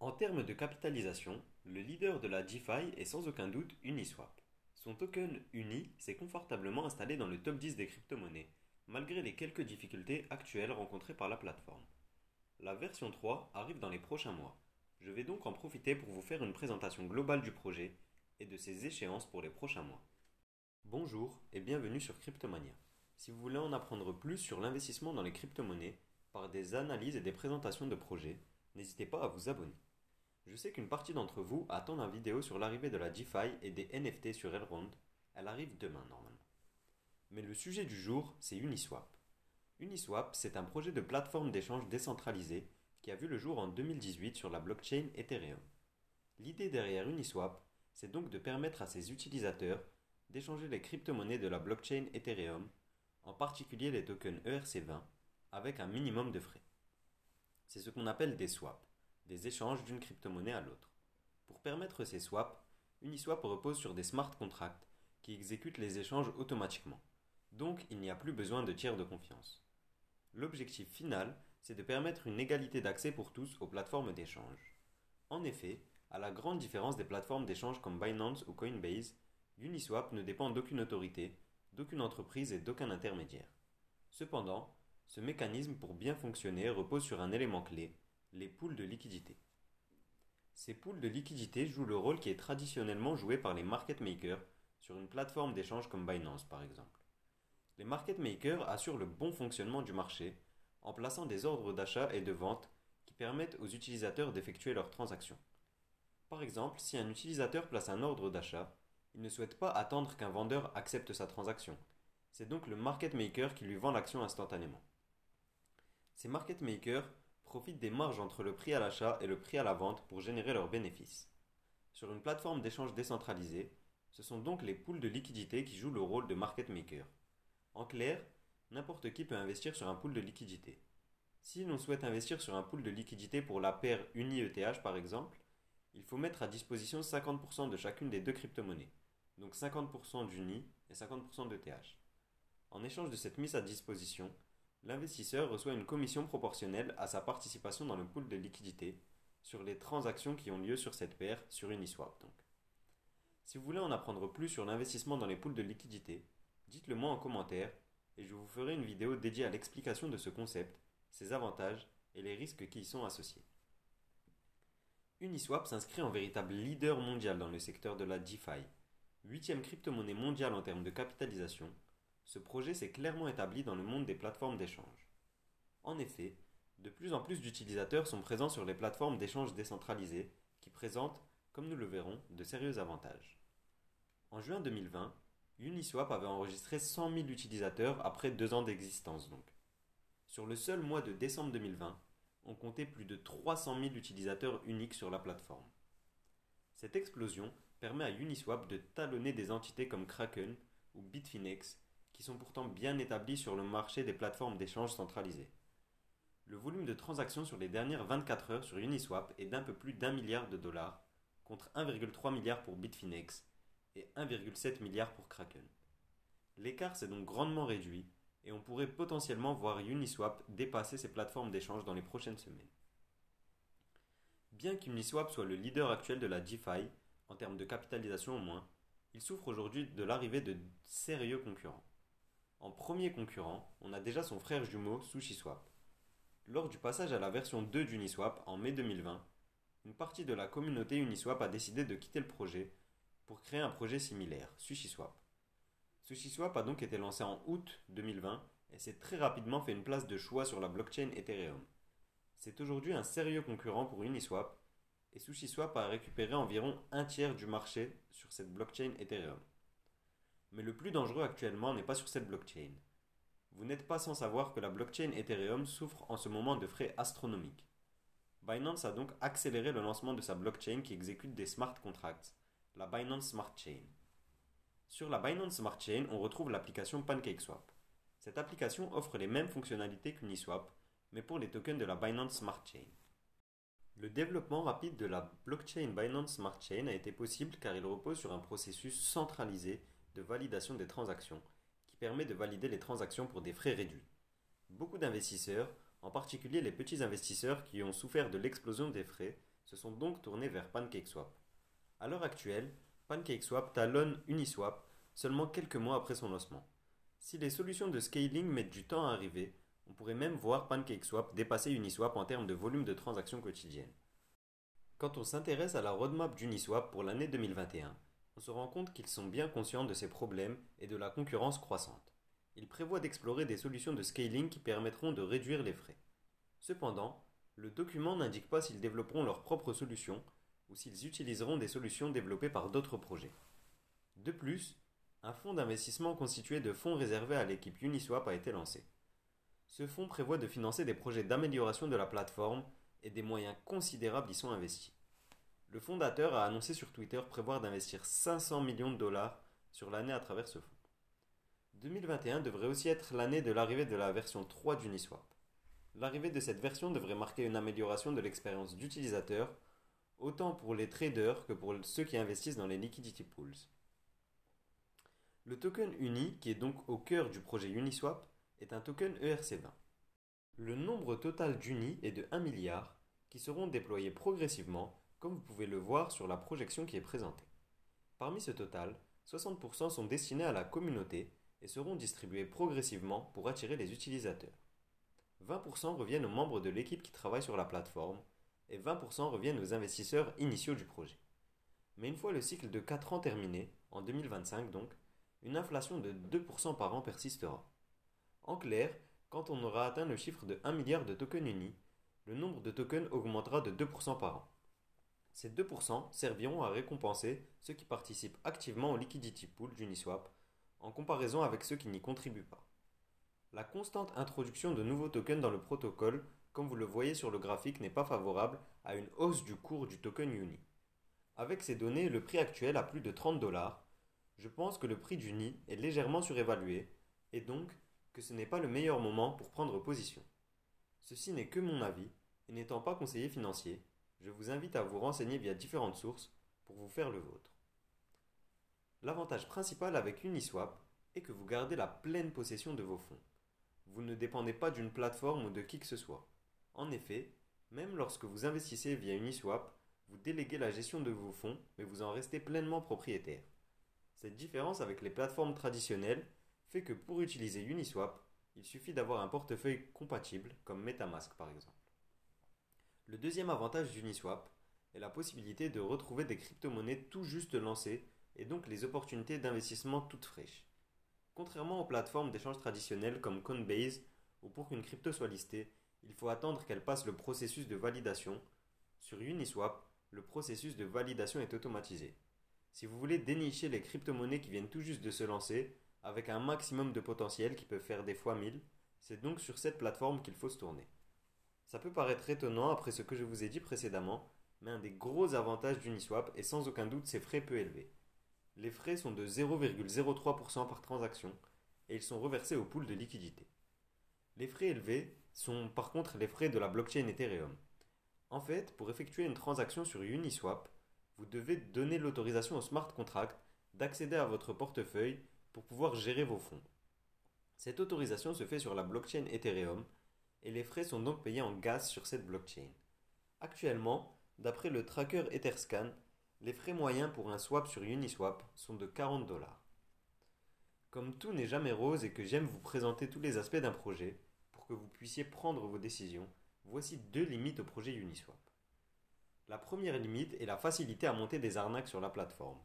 En termes de capitalisation, le leader de la DeFi est sans aucun doute Uniswap. Son token Uni s'est confortablement installé dans le top 10 des crypto-monnaies, malgré les quelques difficultés actuelles rencontrées par la plateforme. La version 3 arrive dans les prochains mois. Je vais donc en profiter pour vous faire une présentation globale du projet et de ses échéances pour les prochains mois. Bonjour et bienvenue sur Cryptomania. Si vous voulez en apprendre plus sur l'investissement dans les crypto-monnaies par des analyses et des présentations de projets, n'hésitez pas à vous abonner. Je sais qu'une partie d'entre vous attend la vidéo sur l'arrivée de la DeFi et des NFT sur Elrond. Elle arrive demain normalement. Mais le sujet du jour, c'est Uniswap. Uniswap, c'est un projet de plateforme d'échange décentralisé qui a vu le jour en 2018 sur la blockchain Ethereum. L'idée derrière Uniswap, c'est donc de permettre à ses utilisateurs d'échanger les crypto-monnaies de la blockchain Ethereum, en particulier les tokens ERC20, avec un minimum de frais. C'est ce qu'on appelle des swaps des échanges d'une crypto-monnaie à l'autre. Pour permettre ces swaps, Uniswap repose sur des smart contracts qui exécutent les échanges automatiquement. Donc il n'y a plus besoin de tiers de confiance. L'objectif final, c'est de permettre une égalité d'accès pour tous aux plateformes d'échange. En effet, à la grande différence des plateformes d'échange comme Binance ou Coinbase, Uniswap ne dépend d'aucune autorité, d'aucune entreprise et d'aucun intermédiaire. Cependant, ce mécanisme pour bien fonctionner repose sur un élément clé, les poules de liquidité. Ces poules de liquidité jouent le rôle qui est traditionnellement joué par les market makers sur une plateforme d'échange comme Binance par exemple. Les market makers assurent le bon fonctionnement du marché en plaçant des ordres d'achat et de vente qui permettent aux utilisateurs d'effectuer leurs transactions. Par exemple, si un utilisateur place un ordre d'achat, il ne souhaite pas attendre qu'un vendeur accepte sa transaction. C'est donc le market maker qui lui vend l'action instantanément. Ces market makers profitent des marges entre le prix à l'achat et le prix à la vente pour générer leurs bénéfices. Sur une plateforme d'échange décentralisée, ce sont donc les poules de liquidité qui jouent le rôle de market maker. En clair, n'importe qui peut investir sur un pool de liquidité. Si l'on souhaite investir sur un pool de liquidité pour la paire Uni-ETH par exemple, il faut mettre à disposition 50% de chacune des deux crypto-monnaies, donc 50% d'Uni et 50% d'ETH. En échange de cette mise à disposition, L'investisseur reçoit une commission proportionnelle à sa participation dans le pool de liquidité sur les transactions qui ont lieu sur cette paire sur Uniswap donc. Si vous voulez en apprendre plus sur l'investissement dans les pools de liquidité, dites-le moi en commentaire et je vous ferai une vidéo dédiée à l'explication de ce concept, ses avantages et les risques qui y sont associés. Uniswap s'inscrit en véritable leader mondial dans le secteur de la DeFi, huitième crypto-monnaie mondiale en termes de capitalisation, ce projet s'est clairement établi dans le monde des plateformes d'échange. En effet, de plus en plus d'utilisateurs sont présents sur les plateformes d'échange décentralisées qui présentent, comme nous le verrons, de sérieux avantages. En juin 2020, Uniswap avait enregistré 100 000 utilisateurs après deux ans d'existence. Sur le seul mois de décembre 2020, on comptait plus de 300 000 utilisateurs uniques sur la plateforme. Cette explosion permet à Uniswap de talonner des entités comme Kraken ou Bitfinex qui sont pourtant bien établis sur le marché des plateformes d'échange centralisées. Le volume de transactions sur les dernières 24 heures sur Uniswap est d'un peu plus d'un milliard de dollars, contre 1,3 milliard pour Bitfinex et 1,7 milliard pour Kraken. L'écart s'est donc grandement réduit et on pourrait potentiellement voir Uniswap dépasser ces plateformes d'échange dans les prochaines semaines. Bien qu'Uniswap soit le leader actuel de la DeFi, en termes de capitalisation au moins, il souffre aujourd'hui de l'arrivée de sérieux concurrents. En premier concurrent, on a déjà son frère jumeau SushiSwap. Lors du passage à la version 2 d'Uniswap en mai 2020, une partie de la communauté Uniswap a décidé de quitter le projet pour créer un projet similaire, SushiSwap. SushiSwap a donc été lancé en août 2020 et s'est très rapidement fait une place de choix sur la blockchain Ethereum. C'est aujourd'hui un sérieux concurrent pour Uniswap et SushiSwap a récupéré environ un tiers du marché sur cette blockchain Ethereum. Mais le plus dangereux actuellement n'est pas sur cette blockchain. Vous n'êtes pas sans savoir que la blockchain Ethereum souffre en ce moment de frais astronomiques. Binance a donc accéléré le lancement de sa blockchain qui exécute des smart contracts, la Binance Smart Chain. Sur la Binance Smart Chain, on retrouve l'application PancakeSwap. Cette application offre les mêmes fonctionnalités qu'Uniswap, mais pour les tokens de la Binance Smart Chain. Le développement rapide de la blockchain Binance Smart Chain a été possible car il repose sur un processus centralisé validation des transactions, qui permet de valider les transactions pour des frais réduits. Beaucoup d'investisseurs, en particulier les petits investisseurs qui ont souffert de l'explosion des frais, se sont donc tournés vers PancakeSwap. À l'heure actuelle, PancakeSwap talonne Uniswap seulement quelques mois après son lancement. Si les solutions de scaling mettent du temps à arriver, on pourrait même voir PancakeSwap dépasser Uniswap en termes de volume de transactions quotidiennes. Quand on s'intéresse à la roadmap d'Uniswap pour l'année 2021, on se rend compte qu'ils sont bien conscients de ces problèmes et de la concurrence croissante. Ils prévoient d'explorer des solutions de scaling qui permettront de réduire les frais. Cependant, le document n'indique pas s'ils développeront leurs propres solutions ou s'ils utiliseront des solutions développées par d'autres projets. De plus, un fonds d'investissement constitué de fonds réservés à l'équipe Uniswap a été lancé. Ce fonds prévoit de financer des projets d'amélioration de la plateforme et des moyens considérables y sont investis. Le fondateur a annoncé sur Twitter prévoir d'investir 500 millions de dollars sur l'année à travers ce fonds. 2021 devrait aussi être l'année de l'arrivée de la version 3 d'Uniswap. L'arrivée de cette version devrait marquer une amélioration de l'expérience d'utilisateur, autant pour les traders que pour ceux qui investissent dans les liquidity pools. Le token UNI, qui est donc au cœur du projet Uniswap, est un token ERC20. Le nombre total d'UNI est de 1 milliard, qui seront déployés progressivement, comme vous pouvez le voir sur la projection qui est présentée. Parmi ce total, 60% sont destinés à la communauté et seront distribués progressivement pour attirer les utilisateurs. 20% reviennent aux membres de l'équipe qui travaille sur la plateforme et 20% reviennent aux investisseurs initiaux du projet. Mais une fois le cycle de 4 ans terminé, en 2025 donc, une inflation de 2% par an persistera. En clair, quand on aura atteint le chiffre de 1 milliard de tokens unis, le nombre de tokens augmentera de 2% par an. Ces 2% serviront à récompenser ceux qui participent activement au liquidity pool d'Uniswap en comparaison avec ceux qui n'y contribuent pas. La constante introduction de nouveaux tokens dans le protocole, comme vous le voyez sur le graphique, n'est pas favorable à une hausse du cours du token Uni. Avec ces données, le prix actuel à plus de 30 dollars, je pense que le prix du NI est légèrement surévalué et donc que ce n'est pas le meilleur moment pour prendre position. Ceci n'est que mon avis et n'étant pas conseiller financier, je vous invite à vous renseigner via différentes sources pour vous faire le vôtre. L'avantage principal avec Uniswap est que vous gardez la pleine possession de vos fonds. Vous ne dépendez pas d'une plateforme ou de qui que ce soit. En effet, même lorsque vous investissez via Uniswap, vous déléguez la gestion de vos fonds, mais vous en restez pleinement propriétaire. Cette différence avec les plateformes traditionnelles fait que pour utiliser Uniswap, il suffit d'avoir un portefeuille compatible, comme Metamask par exemple. Le deuxième avantage d'Uniswap est la possibilité de retrouver des crypto-monnaies tout juste lancées et donc les opportunités d'investissement toutes fraîches. Contrairement aux plateformes d'échange traditionnelles comme Coinbase, où pour qu'une crypto soit listée, il faut attendre qu'elle passe le processus de validation, sur Uniswap, le processus de validation est automatisé. Si vous voulez dénicher les crypto-monnaies qui viennent tout juste de se lancer, avec un maximum de potentiel qui peut faire des fois 1000, c'est donc sur cette plateforme qu'il faut se tourner. Ça peut paraître étonnant après ce que je vous ai dit précédemment, mais un des gros avantages d'Uniswap est sans aucun doute ses frais peu élevés. Les frais sont de 0,03% par transaction et ils sont reversés au pool de liquidité. Les frais élevés sont par contre les frais de la blockchain Ethereum. En fait, pour effectuer une transaction sur Uniswap, vous devez donner l'autorisation au smart contract d'accéder à votre portefeuille pour pouvoir gérer vos fonds. Cette autorisation se fait sur la blockchain Ethereum et les frais sont donc payés en gaz sur cette blockchain. Actuellement, d'après le tracker Etherscan, les frais moyens pour un swap sur Uniswap sont de 40 dollars. Comme tout n'est jamais rose et que j'aime vous présenter tous les aspects d'un projet pour que vous puissiez prendre vos décisions, voici deux limites au projet Uniswap. La première limite est la facilité à monter des arnaques sur la plateforme.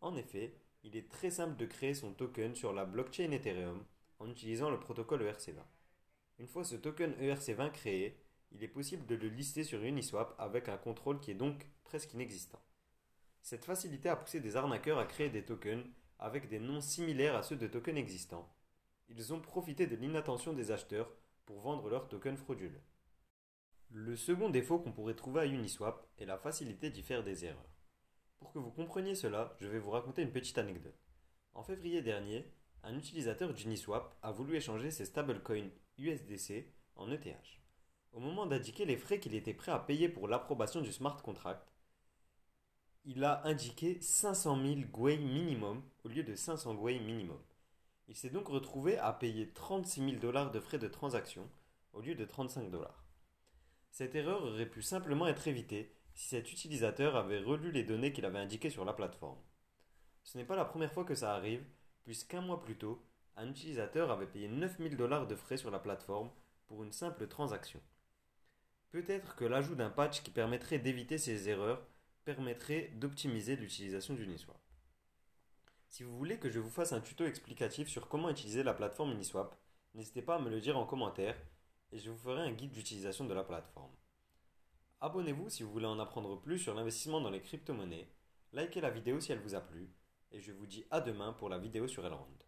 En effet, il est très simple de créer son token sur la blockchain Ethereum en utilisant le protocole ERC20. Une fois ce token ERC20 créé, il est possible de le lister sur Uniswap avec un contrôle qui est donc presque inexistant. Cette facilité a poussé des arnaqueurs à créer des tokens avec des noms similaires à ceux de tokens existants. Ils ont profité de l'inattention des acheteurs pour vendre leurs tokens frauduleux. Le second défaut qu'on pourrait trouver à Uniswap est la facilité d'y faire des erreurs. Pour que vous compreniez cela, je vais vous raconter une petite anecdote. En février dernier, un utilisateur d'Uniswap a voulu échanger ses stablecoins USDC en ETH. Au moment d'indiquer les frais qu'il était prêt à payer pour l'approbation du smart contract, il a indiqué 500 000 Gwei minimum au lieu de 500 Gwei minimum. Il s'est donc retrouvé à payer 36 000 dollars de frais de transaction au lieu de 35 dollars. Cette erreur aurait pu simplement être évitée si cet utilisateur avait relu les données qu'il avait indiquées sur la plateforme. Ce n'est pas la première fois que ça arrive, puisqu'un mois plus tôt, un utilisateur avait payé 9000 dollars de frais sur la plateforme pour une simple transaction. Peut-être que l'ajout d'un patch qui permettrait d'éviter ces erreurs permettrait d'optimiser l'utilisation d'Uniswap. Si vous voulez que je vous fasse un tuto explicatif sur comment utiliser la plateforme Uniswap, n'hésitez pas à me le dire en commentaire et je vous ferai un guide d'utilisation de la plateforme. Abonnez-vous si vous voulez en apprendre plus sur l'investissement dans les crypto-monnaies, likez la vidéo si elle vous a plu et je vous dis à demain pour la vidéo sur Elrond.